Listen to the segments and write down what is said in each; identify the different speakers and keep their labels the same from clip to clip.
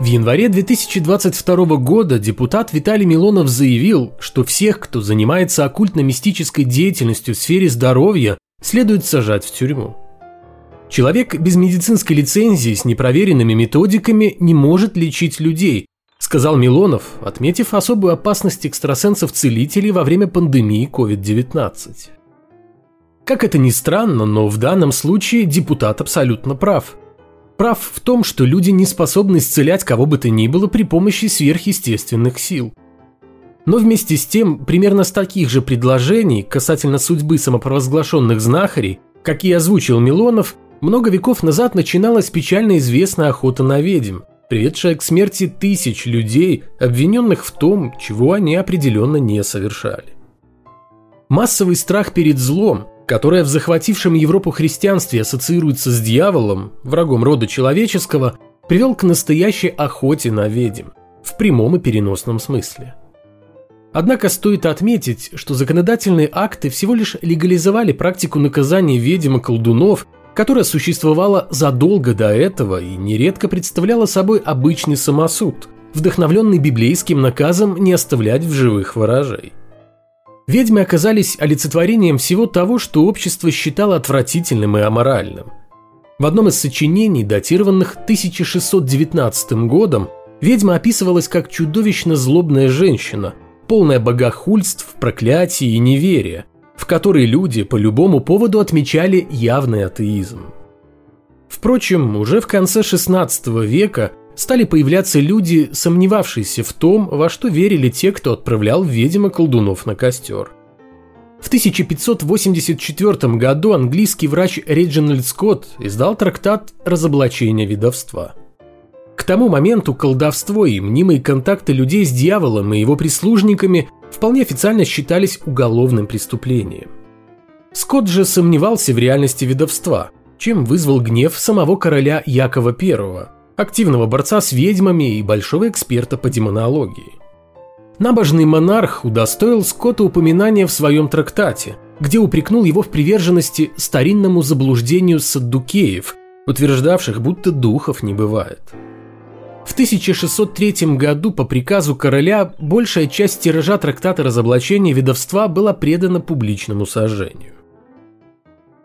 Speaker 1: В январе 2022 года депутат Виталий Милонов заявил, что всех, кто занимается оккультно-мистической деятельностью в сфере здоровья, следует сажать в тюрьму. Человек без медицинской лицензии с непроверенными методиками не может лечить людей, сказал Милонов, отметив особую опасность экстрасенсов-целителей во время пандемии COVID-19. Как это ни странно, но в данном случае депутат абсолютно прав – прав в том, что люди не способны исцелять кого бы то ни было при помощи сверхъестественных сил. Но вместе с тем, примерно с таких же предложений касательно судьбы самопровозглашенных знахарей, какие озвучил Милонов, много веков назад начиналась печально известная охота на ведьм, приведшая к смерти тысяч людей, обвиненных в том, чего они определенно не совершали. Массовый страх перед злом, которое в захватившем Европу христианстве ассоциируется с дьяволом, врагом рода человеческого, привел к настоящей охоте на ведьм, в прямом и переносном смысле. Однако стоит отметить, что законодательные акты всего лишь легализовали практику наказания ведьм и колдунов, которая существовала задолго до этого и нередко представляла собой обычный самосуд, вдохновленный библейским наказом не оставлять в живых ворожей. Ведьмы оказались олицетворением всего того, что общество считало отвратительным и аморальным. В одном из сочинений, датированных 1619 годом, ведьма описывалась как чудовищно злобная женщина, полная богохульств, проклятий и неверия, в которой люди по любому поводу отмечали явный атеизм. Впрочем, уже в конце XVI века стали появляться люди, сомневавшиеся в том, во что верили те, кто отправлял ведьм и колдунов на костер. В 1584 году английский врач Реджинальд Скотт издал трактат «Разоблачение ведовства». К тому моменту колдовство и мнимые контакты людей с дьяволом и его прислужниками вполне официально считались уголовным преступлением. Скотт же сомневался в реальности ведовства, чем вызвал гнев самого короля Якова I, активного борца с ведьмами и большого эксперта по демонологии. Набожный монарх удостоил Скотта упоминания в своем трактате, где упрекнул его в приверженности старинному заблуждению саддукеев, утверждавших, будто духов не бывает. В 1603 году по приказу короля большая часть тиража трактата разоблачения ведовства была предана публичному сожжению.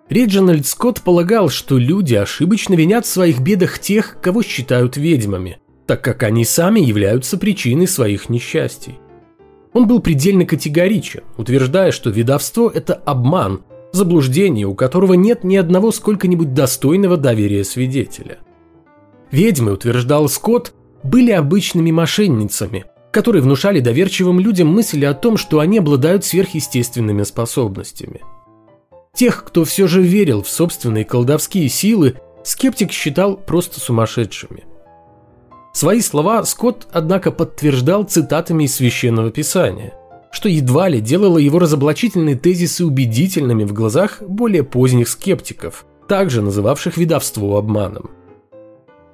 Speaker 1: Реджинальд Скотт полагал, что люди ошибочно винят в своих бедах тех, кого считают ведьмами, так как они сами являются причиной своих несчастий. Он был предельно категоричен, утверждая, что ведовство – это обман, заблуждение, у которого нет ни одного сколько-нибудь достойного доверия свидетеля. Ведьмы, утверждал Скотт, были обычными мошенницами, которые внушали доверчивым людям мысли о том, что они обладают сверхъестественными способностями – Тех, кто все же верил в собственные колдовские силы, скептик считал просто сумасшедшими. Свои слова Скотт, однако, подтверждал цитатами из Священного Писания, что едва ли делало его разоблачительные тезисы убедительными в глазах более поздних скептиков, также называвших ведовство обманом.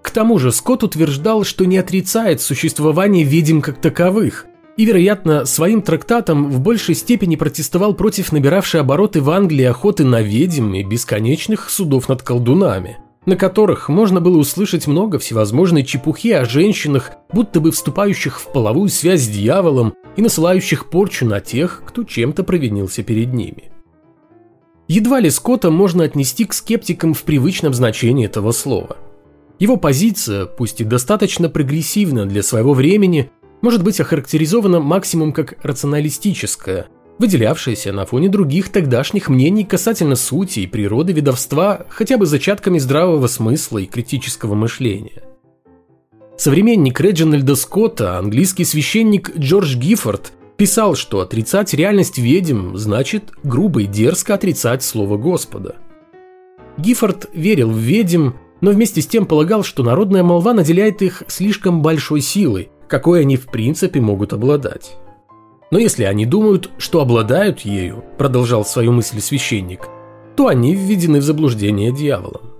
Speaker 1: К тому же Скотт утверждал, что не отрицает существование ведьм как таковых, и, вероятно, своим трактатом в большей степени протестовал против набиравшей обороты в Англии охоты на ведьм и бесконечных судов над колдунами, на которых можно было услышать много всевозможной чепухи о женщинах, будто бы вступающих в половую связь с дьяволом и насылающих порчу на тех, кто чем-то провинился перед ними. Едва ли Скотта можно отнести к скептикам в привычном значении этого слова. Его позиция, пусть и достаточно прогрессивна для своего времени, может быть охарактеризована максимум как рационалистическая, выделявшаяся на фоне других тогдашних мнений касательно сути и природы ведовства хотя бы зачатками здравого смысла и критического мышления. Современник Реджинальда Скотта, английский священник Джордж Гиффорд, писал, что отрицать реальность ведьм значит грубо и дерзко отрицать слово Господа. Гиффорд верил в ведьм, но вместе с тем полагал, что народная молва наделяет их слишком большой силой, какой они в принципе могут обладать. Но если они думают, что обладают ею, продолжал свою мысль священник, то они введены в заблуждение дьяволом.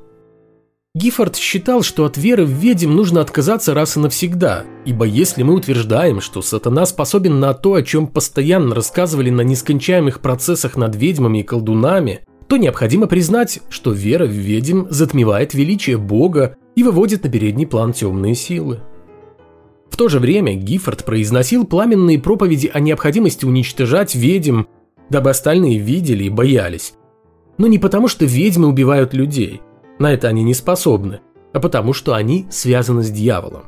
Speaker 1: Гиффорд считал, что от веры в ведьм нужно отказаться раз и навсегда, ибо если мы утверждаем, что сатана способен на то, о чем постоянно рассказывали на нескончаемых процессах над ведьмами и колдунами, то необходимо признать, что вера в ведьм затмевает величие Бога и выводит на передний план темные силы. То же время Гиффорд произносил пламенные проповеди о необходимости уничтожать ведьм, дабы остальные видели и боялись. Но не потому, что ведьмы убивают людей, на это они не способны, а потому, что они связаны с дьяволом.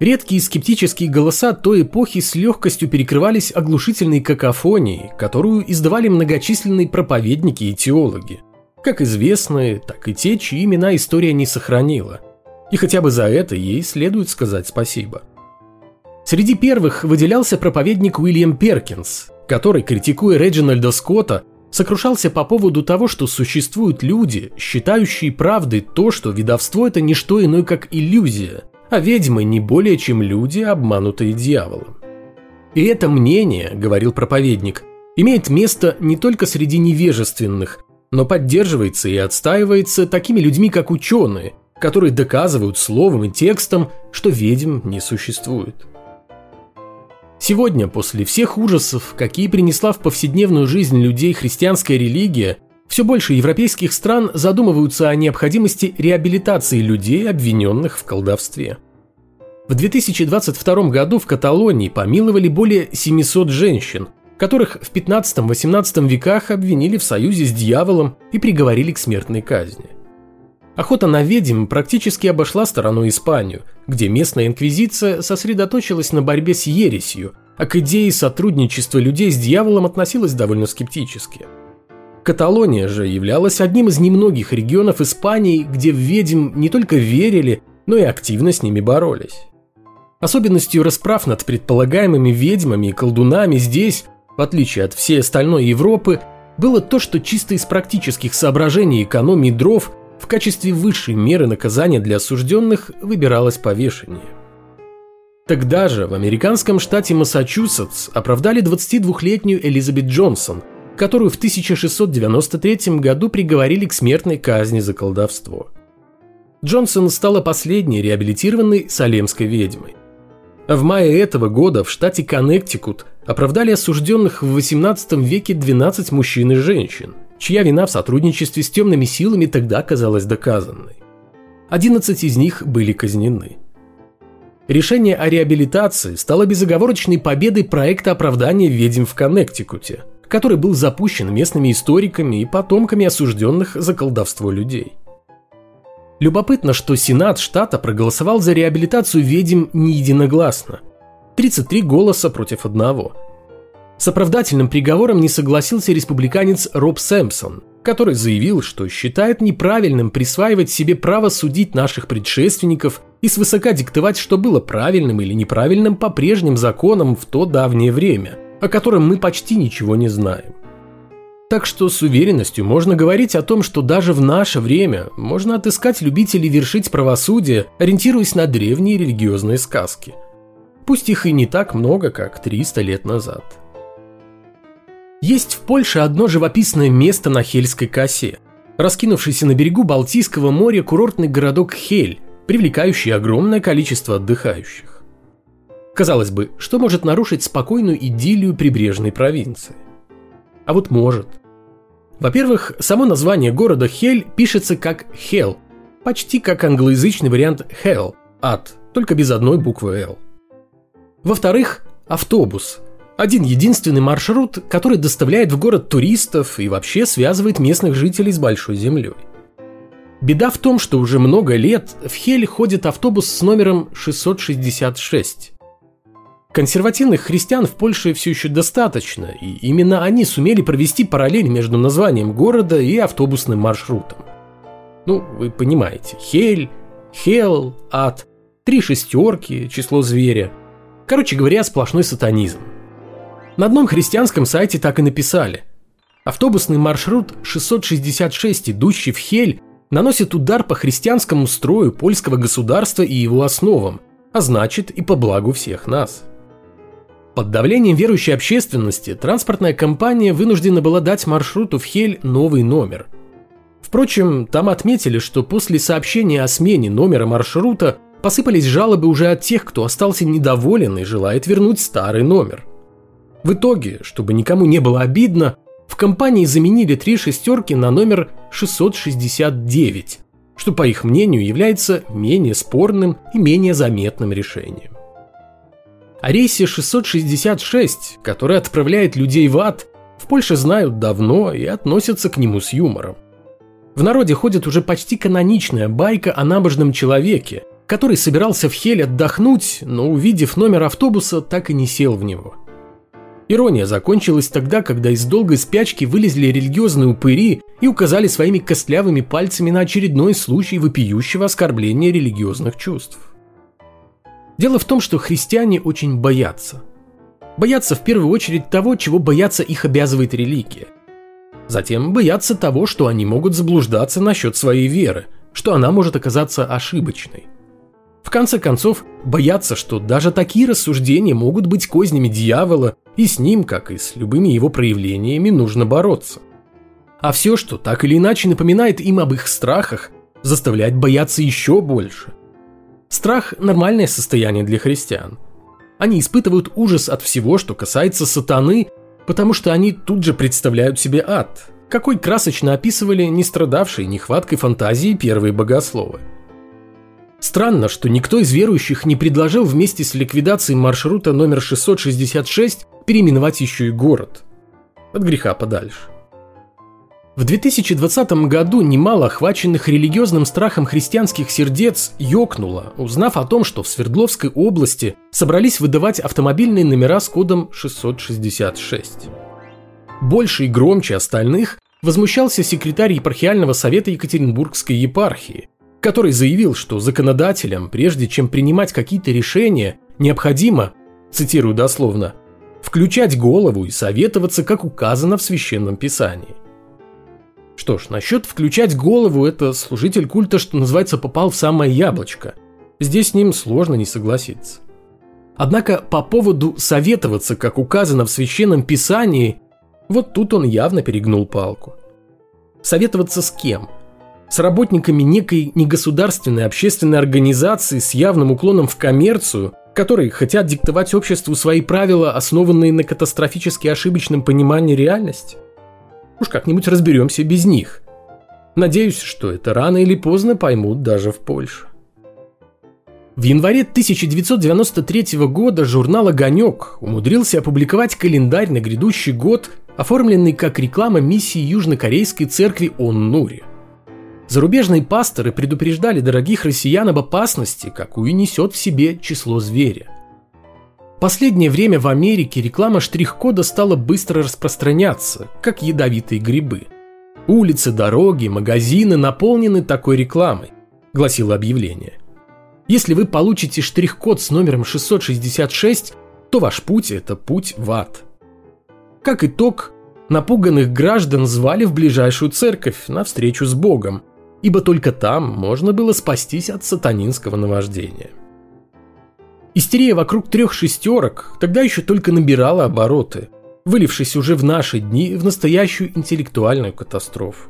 Speaker 1: Редкие скептические голоса той эпохи с легкостью перекрывались оглушительной какофонией, которую издавали многочисленные проповедники и теологи. Как известные, так и те, чьи имена история не сохранила. И хотя бы за это ей следует сказать спасибо. Среди первых выделялся проповедник Уильям Перкинс, который, критикуя Реджинальда Скотта, сокрушался по поводу того, что существуют люди, считающие правдой то, что видовство – это не что иное, как иллюзия, а ведьмы не более чем люди, обманутые дьяволом. И это мнение, говорил проповедник, имеет место не только среди невежественных, но поддерживается и отстаивается такими людьми, как ученые, которые доказывают словом и текстом, что ведьм не существует. Сегодня, после всех ужасов, какие принесла в повседневную жизнь людей христианская религия, все больше европейских стран задумываются о необходимости реабилитации людей, обвиненных в колдовстве. В 2022 году в Каталонии помиловали более 700 женщин, которых в 15-18 веках обвинили в союзе с дьяволом и приговорили к смертной казни. Охота на ведьм практически обошла стороной Испанию, где местная инквизиция сосредоточилась на борьбе с ересью, а к идее сотрудничества людей с дьяволом относилась довольно скептически – Каталония же являлась одним из немногих регионов Испании, где в ведьм не только верили, но и активно с ними боролись. Особенностью расправ над предполагаемыми ведьмами и колдунами здесь, в отличие от всей остальной Европы, было то, что чисто из практических соображений экономии дров в качестве высшей меры наказания для осужденных выбиралось повешение. Тогда же в американском штате Массачусетс оправдали 22-летнюю Элизабет Джонсон, которую в 1693 году приговорили к смертной казни за колдовство. Джонсон стала последней реабилитированной салемской ведьмой. А в мае этого года в штате Коннектикут оправдали осужденных в 18 веке 12 мужчин и женщин, чья вина в сотрудничестве с темными силами тогда казалась доказанной. 11 из них были казнены. Решение о реабилитации стало безоговорочной победой проекта оправдания ведьм в Коннектикуте – который был запущен местными историками и потомками осужденных за колдовство людей. Любопытно, что Сенат штата проголосовал за реабилитацию ведьм не единогласно. 33 голоса против одного. С оправдательным приговором не согласился республиканец Роб Сэмпсон, который заявил, что считает неправильным присваивать себе право судить наших предшественников и свысока диктовать, что было правильным или неправильным по прежним законам в то давнее время – о котором мы почти ничего не знаем. Так что с уверенностью можно говорить о том, что даже в наше время можно отыскать любителей вершить правосудие, ориентируясь на древние религиозные сказки. Пусть их и не так много, как 300 лет назад. Есть в Польше одно живописное место на Хельской косе, раскинувшийся на берегу Балтийского моря курортный городок Хель, привлекающий огромное количество отдыхающих. Казалось бы, что может нарушить спокойную идиллию прибрежной провинции? А вот может. Во-первых, само название города Хель пишется как Хел, почти как англоязычный вариант Hell, ад, только без одной буквы L. Во-вторых, автобус. Один единственный маршрут, который доставляет в город туристов и вообще связывает местных жителей с большой землей. Беда в том, что уже много лет в Хель ходит автобус с номером 666. Консервативных христиан в Польше все еще достаточно, и именно они сумели провести параллель между названием города и автобусным маршрутом. Ну, вы понимаете, Хель, Хел, Ад, три шестерки, число зверя. Короче говоря, сплошной сатанизм. На одном христианском сайте так и написали. Автобусный маршрут 666, идущий в Хель, наносит удар по христианскому строю польского государства и его основам, а значит и по благу всех нас. Под давлением верующей общественности транспортная компания вынуждена была дать маршруту в Хель новый номер. Впрочем, там отметили, что после сообщения о смене номера маршрута посыпались жалобы уже от тех, кто остался недоволен и желает вернуть старый номер. В итоге, чтобы никому не было обидно, в компании заменили три шестерки на номер 669, что, по их мнению, является менее спорным и менее заметным решением. О рейсе 666, который отправляет людей в ад, в Польше знают давно и относятся к нему с юмором. В народе ходит уже почти каноничная байка о набожном человеке, который собирался в Хель отдохнуть, но увидев номер автобуса, так и не сел в него. Ирония закончилась тогда, когда из долгой спячки вылезли религиозные упыри и указали своими костлявыми пальцами на очередной случай вопиющего оскорбления религиозных чувств. Дело в том, что христиане очень боятся. Боятся в первую очередь того, чего бояться их обязывает религия. Затем боятся того, что они могут заблуждаться насчет своей веры, что она может оказаться ошибочной. В конце концов, боятся, что даже такие рассуждения могут быть кознями дьявола, и с ним, как и с любыми его проявлениями, нужно бороться. А все, что так или иначе напоминает им об их страхах, заставляет бояться еще больше. Страх – нормальное состояние для христиан. Они испытывают ужас от всего, что касается сатаны, потому что они тут же представляют себе ад, какой красочно описывали не страдавшие нехваткой фантазии первые богословы – Странно, что никто из верующих не предложил вместе с ликвидацией маршрута номер 666 переименовать еще и город. От греха подальше. В 2020 году немало охваченных религиозным страхом христианских сердец ёкнуло, узнав о том, что в Свердловской области собрались выдавать автомобильные номера с кодом 666. Больше и громче остальных возмущался секретарь епархиального совета Екатеринбургской епархии, который заявил, что законодателям, прежде чем принимать какие-то решения, необходимо, цитирую дословно, включать голову и советоваться, как указано в Священном Писании. Что ж, насчет включать голову, это служитель культа, что называется, попал в самое яблочко. Здесь с ним сложно не согласиться. Однако по поводу советоваться, как указано в Священном Писании, вот тут он явно перегнул палку. Советоваться с кем – с работниками некой негосударственной общественной организации с явным уклоном в коммерцию, которые хотят диктовать обществу свои правила, основанные на катастрофически ошибочном понимании реальности? Уж как-нибудь разберемся без них. Надеюсь, что это рано или поздно поймут даже в Польше. В январе 1993 года журнал «Огонек» умудрился опубликовать календарь на грядущий год, оформленный как реклама миссии Южнокорейской церкви Оннури. Зарубежные пасторы предупреждали дорогих россиян об опасности, какую несет в себе число зверя. Последнее время в Америке реклама штрих-кода стала быстро распространяться, как ядовитые грибы. Улицы, дороги, магазины наполнены такой рекламой, гласило объявление. Если вы получите штрих-код с номером 666, то ваш путь – это путь в ад. Как итог, напуганных граждан звали в ближайшую церковь на встречу с Богом, ибо только там можно было спастись от сатанинского наваждения. Истерия вокруг трех шестерок тогда еще только набирала обороты, вылившись уже в наши дни в настоящую интеллектуальную катастрофу.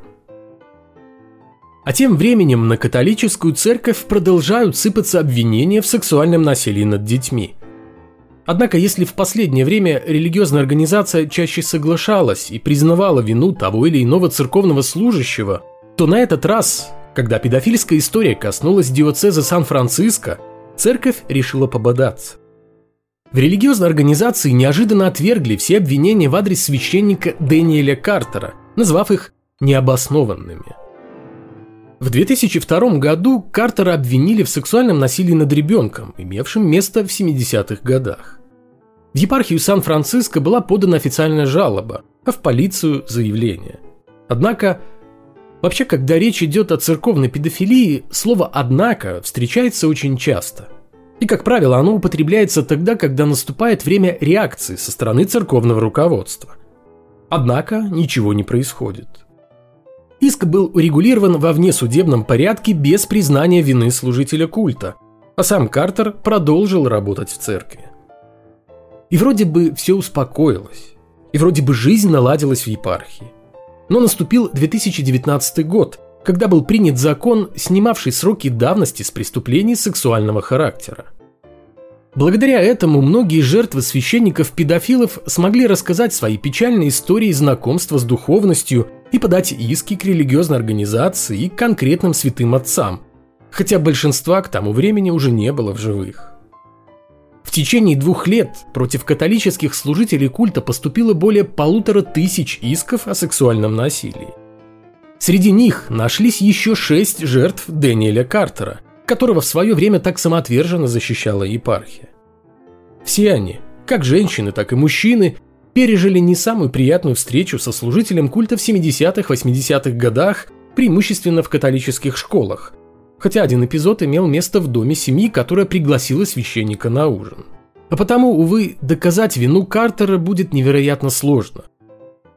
Speaker 1: А тем временем на католическую церковь продолжают сыпаться обвинения в сексуальном насилии над детьми. Однако, если в последнее время религиозная организация чаще соглашалась и признавала вину того или иного церковного служащего – то на этот раз, когда педофильская история коснулась диоцеза Сан-Франциско, церковь решила пободаться. В религиозной организации неожиданно отвергли все обвинения в адрес священника Дэниеля Картера, назвав их необоснованными. В 2002 году Картера обвинили в сексуальном насилии над ребенком, имевшим место в 70-х годах. В епархию Сан-Франциско была подана официальная жалоба, а в полицию заявление. Однако Вообще, когда речь идет о церковной педофилии, слово «однако» встречается очень часто. И, как правило, оно употребляется тогда, когда наступает время реакции со стороны церковного руководства. Однако ничего не происходит. Иск был урегулирован во внесудебном порядке без признания вины служителя культа, а сам Картер продолжил работать в церкви. И вроде бы все успокоилось, и вроде бы жизнь наладилась в епархии. Но наступил 2019 год, когда был принят закон, снимавший сроки давности с преступлений сексуального характера. Благодаря этому многие жертвы священников-педофилов смогли рассказать свои печальные истории знакомства с духовностью и подать иски к религиозной организации и конкретным святым отцам, хотя большинства к тому времени уже не было в живых. В течение двух лет против католических служителей культа поступило более полутора тысяч исков о сексуальном насилии. Среди них нашлись еще шесть жертв Дэниеля Картера, которого в свое время так самоотверженно защищала епархия. Все они, как женщины, так и мужчины, пережили не самую приятную встречу со служителем культа в 70-80-х годах, преимущественно в католических школах, хотя один эпизод имел место в доме семьи, которая пригласила священника на ужин. А потому, увы, доказать вину Картера будет невероятно сложно.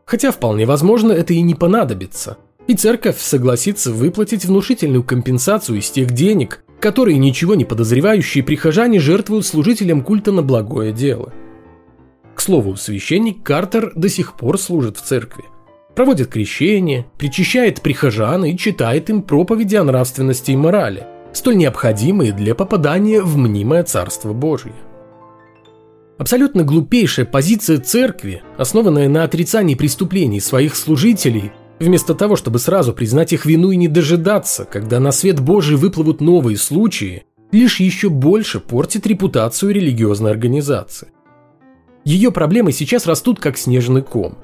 Speaker 1: Хотя вполне возможно это и не понадобится, и церковь согласится выплатить внушительную компенсацию из тех денег, которые ничего не подозревающие прихожане жертвуют служителям культа на благое дело. К слову, священник Картер до сих пор служит в церкви. Проводит крещение, причащает прихожан и читает им проповеди о нравственности и морали, столь необходимые для попадания в мнимое Царство Божие. Абсолютно глупейшая позиция церкви, основанная на отрицании преступлений своих служителей – Вместо того, чтобы сразу признать их вину и не дожидаться, когда на свет Божий выплывут новые случаи, лишь еще больше портит репутацию религиозной организации. Ее проблемы сейчас растут как снежный ком.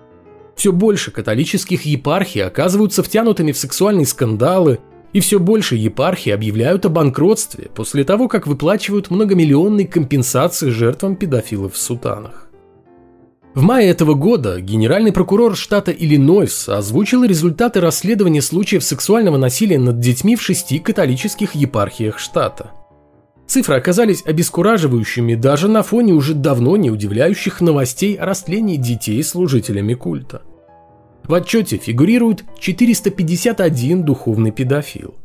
Speaker 1: Все больше католических епархий оказываются втянутыми в сексуальные скандалы, и все больше епархий объявляют о банкротстве после того, как выплачивают многомиллионные компенсации жертвам педофилов в сутанах. В мае этого года генеральный прокурор штата Иллинойс озвучил результаты расследования случаев сексуального насилия над детьми в шести католических епархиях штата. Цифры оказались обескураживающими даже на фоне уже давно не удивляющих новостей о растлении детей служителями культа. В отчете фигурирует 451 духовный педофил.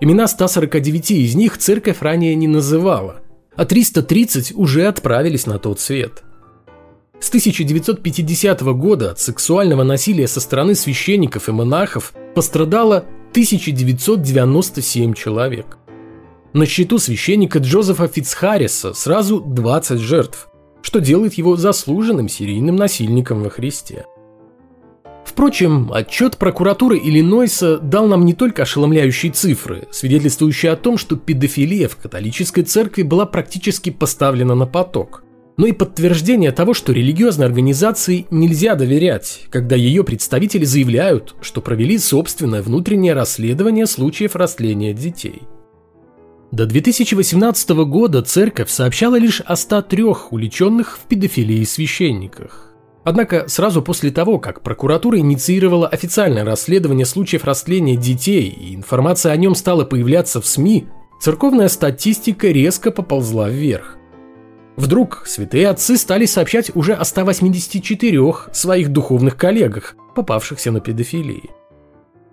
Speaker 1: Имена 149 из них церковь ранее не называла, а 330 уже отправились на тот свет – с 1950 года от сексуального насилия со стороны священников и монахов пострадало 1997 человек. На счету священника Джозефа Фицхарриса сразу 20 жертв, что делает его заслуженным серийным насильником во Христе. Впрочем, отчет прокуратуры Иллинойса дал нам не только ошеломляющие цифры, свидетельствующие о том, что педофилия в католической церкви была практически поставлена на поток – но и подтверждение того, что религиозной организации нельзя доверять, когда ее представители заявляют, что провели собственное внутреннее расследование случаев растления детей. До 2018 года церковь сообщала лишь о 103 уличенных в педофилии священниках. Однако сразу после того, как прокуратура инициировала официальное расследование случаев растления детей и информация о нем стала появляться в СМИ, церковная статистика резко поползла вверх. Вдруг святые отцы стали сообщать уже о 184 своих духовных коллегах, попавшихся на педофилии.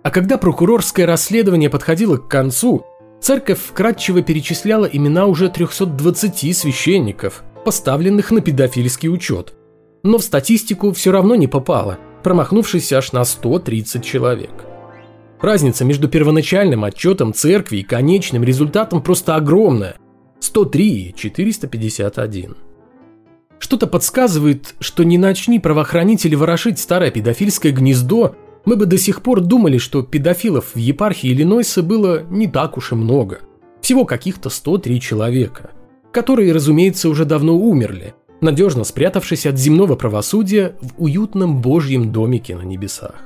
Speaker 1: А когда прокурорское расследование подходило к концу, церковь вкратчиво перечисляла имена уже 320 священников, поставленных на педофильский учет. Но в статистику все равно не попало, промахнувшись аж на 130 человек. Разница между первоначальным отчетом церкви и конечным результатом просто огромная – 103 451. Что-то подсказывает, что не начни правоохранители ворошить старое педофильское гнездо, мы бы до сих пор думали, что педофилов в епархии Иллинойса было не так уж и много. Всего каких-то 103 человека, которые, разумеется, уже давно умерли, надежно спрятавшись от земного правосудия в уютном божьем домике на небесах.